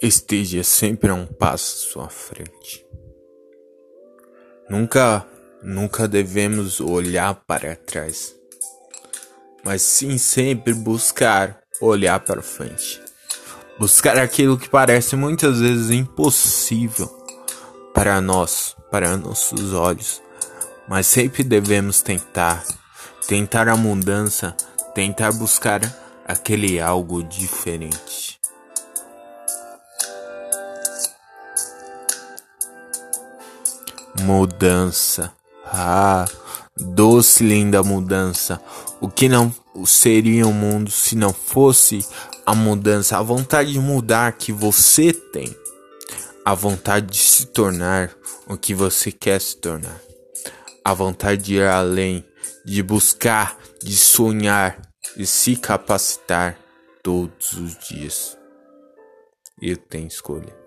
esteja sempre a um passo à frente. Nunca, nunca devemos olhar para trás, mas sim sempre buscar olhar para frente. Buscar aquilo que parece muitas vezes impossível para nós, para nossos olhos, mas sempre devemos tentar, tentar a mudança, tentar buscar aquele algo diferente. Mudança. Ah, doce linda mudança. O que não seria o um mundo se não fosse a mudança, a vontade de mudar que você tem, a vontade de se tornar o que você quer se tornar, a vontade de ir além, de buscar, de sonhar, de se capacitar todos os dias. Eu tenho escolha.